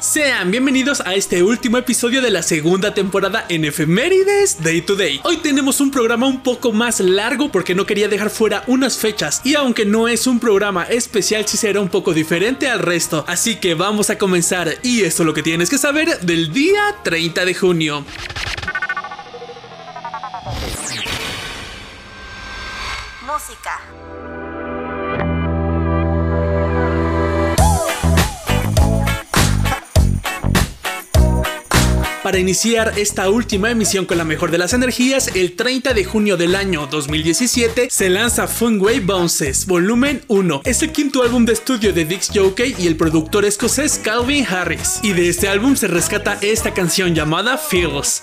Sean bienvenidos a este último episodio de la segunda temporada en Efemérides Day to Day. Hoy tenemos un programa un poco más largo porque no quería dejar fuera unas fechas y aunque no es un programa especial sí será un poco diferente al resto. Así que vamos a comenzar y esto es lo que tienes que saber del día 30 de junio. Música. Para iniciar esta última emisión con la mejor de las energías, el 30 de junio del año 2017 se lanza Funway Bounces, volumen 1. Es el quinto álbum de estudio de Dix Jockey y el productor escocés Calvin Harris. Y de este álbum se rescata esta canción llamada Feels.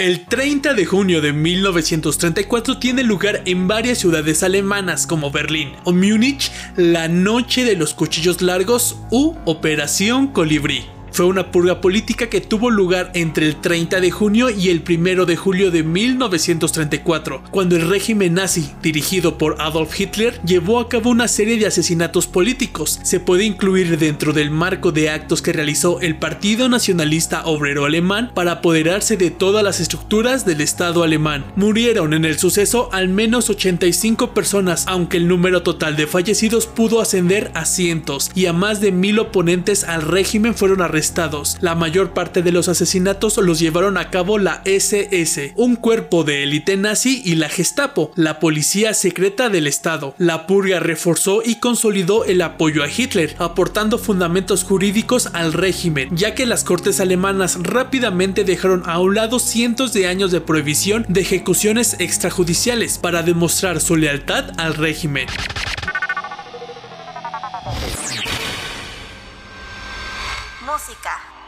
El 30 de junio de 1934 tiene lugar en varias ciudades alemanas como Berlín o Múnich la Noche de los Cuchillos Largos u Operación Colibrí. Fue una purga política que tuvo lugar entre el 30 de junio y el 1 de julio de 1934, cuando el régimen nazi, dirigido por Adolf Hitler, llevó a cabo una serie de asesinatos políticos. Se puede incluir dentro del marco de actos que realizó el Partido Nacionalista Obrero Alemán para apoderarse de todas las estructuras del Estado alemán. Murieron en el suceso al menos 85 personas, aunque el número total de fallecidos pudo ascender a cientos y a más de mil oponentes al régimen fueron arrestados la mayor parte de los asesinatos los llevaron a cabo la SS, un cuerpo de élite nazi, y la Gestapo, la policía secreta del Estado. La purga reforzó y consolidó el apoyo a Hitler, aportando fundamentos jurídicos al régimen, ya que las cortes alemanas rápidamente dejaron a un lado cientos de años de prohibición de ejecuciones extrajudiciales para demostrar su lealtad al régimen. Música.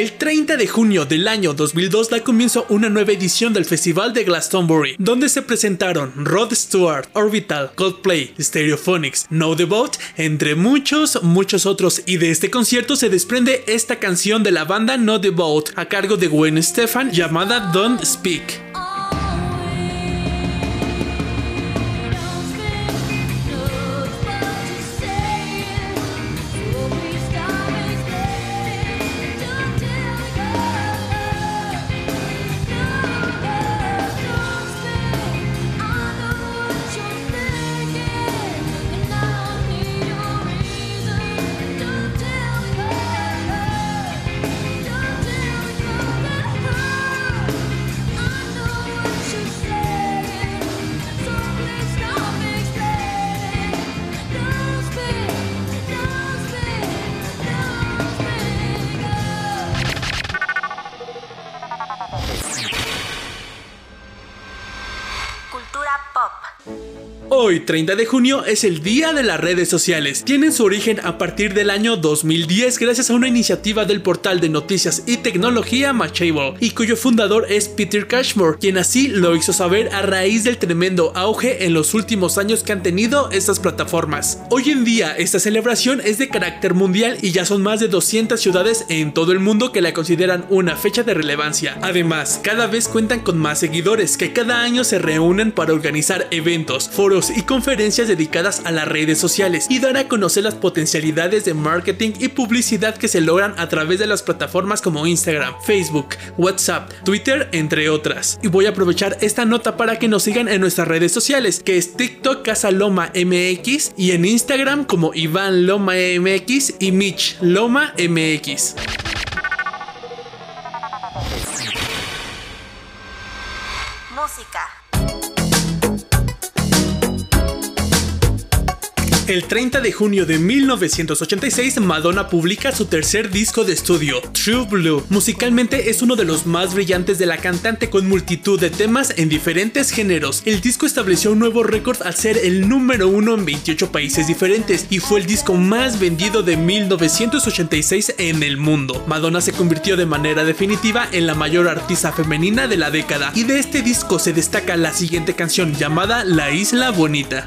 El 30 de junio del año 2002 da comienzo una nueva edición del Festival de Glastonbury, donde se presentaron Rod Stewart, Orbital, Coldplay, Stereophonics, No Boat, entre muchos, muchos otros. Y de este concierto se desprende esta canción de la banda No Boat a cargo de Gwen Stefan llamada Don't Speak. Hoy, 30 de junio, es el Día de las Redes Sociales. Tienen su origen a partir del año 2010 gracias a una iniciativa del portal de noticias y tecnología Machable y cuyo fundador es Peter Cashmore, quien así lo hizo saber a raíz del tremendo auge en los últimos años que han tenido estas plataformas. Hoy en día, esta celebración es de carácter mundial y ya son más de 200 ciudades en todo el mundo que la consideran una fecha de relevancia. Además, cada vez cuentan con más seguidores que cada año se reúnen para organizar eventos, foros y conferencias dedicadas a las redes sociales y dar a conocer las potencialidades de marketing y publicidad que se logran a través de las plataformas como Instagram, Facebook, WhatsApp, Twitter, entre otras. Y voy a aprovechar esta nota para que nos sigan en nuestras redes sociales, que es TikTok Casaloma MX y en Instagram como Iván Loma MX y Mitch Loma MX. El 30 de junio de 1986, Madonna publica su tercer disco de estudio, True Blue. Musicalmente es uno de los más brillantes de la cantante con multitud de temas en diferentes géneros. El disco estableció un nuevo récord al ser el número uno en 28 países diferentes y fue el disco más vendido de 1986 en el mundo. Madonna se convirtió de manera definitiva en la mayor artista femenina de la década y de este disco se destaca la siguiente canción llamada La Isla Bonita.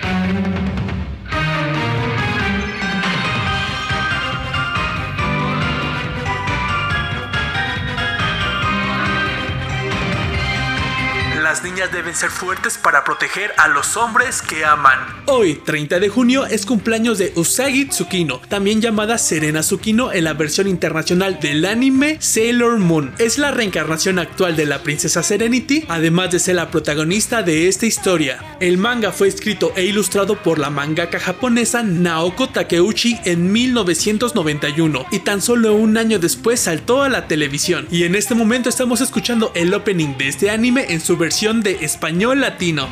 Niñas deben ser fuertes para proteger a los hombres que aman. Hoy, 30 de junio, es cumpleaños de Usagi Tsukino, también llamada Serena Tsukino en la versión internacional del anime Sailor Moon. Es la reencarnación actual de la princesa Serenity, además de ser la protagonista de esta historia. El manga fue escrito e ilustrado por la mangaka japonesa Naoko Takeuchi en 1991 y tan solo un año después saltó a la televisión. Y en este momento estamos escuchando el opening de este anime en su versión de español latino.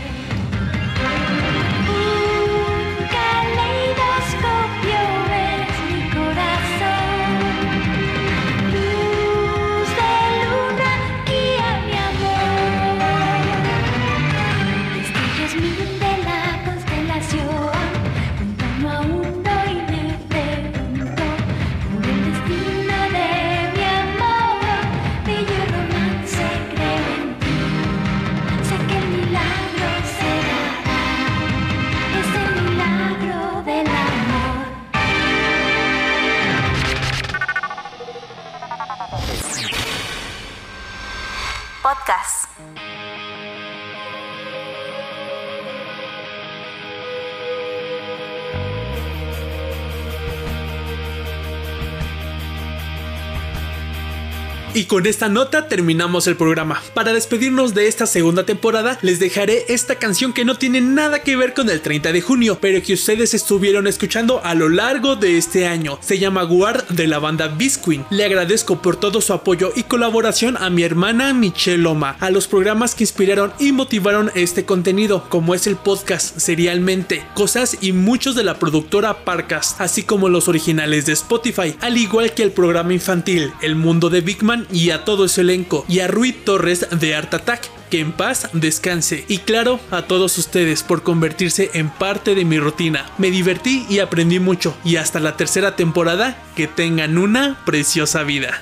Y con esta nota terminamos el programa. Para despedirnos de esta segunda temporada, les dejaré esta canción que no tiene nada que ver con el 30 de junio, pero que ustedes estuvieron escuchando a lo largo de este año. Se llama Guard de la banda Bisqueen. Le agradezco por todo su apoyo y colaboración a mi hermana Michelle Loma, a los programas que inspiraron y motivaron este contenido, como es el podcast Serialmente, Cosas y muchos de la productora Parcast, así como los originales de Spotify, al igual que el programa infantil El Mundo de Big Man y a todo su elenco, y a Rui Torres de Art Attack. Que en paz descanse. Y claro, a todos ustedes por convertirse en parte de mi rutina. Me divertí y aprendí mucho. Y hasta la tercera temporada, que tengan una preciosa vida.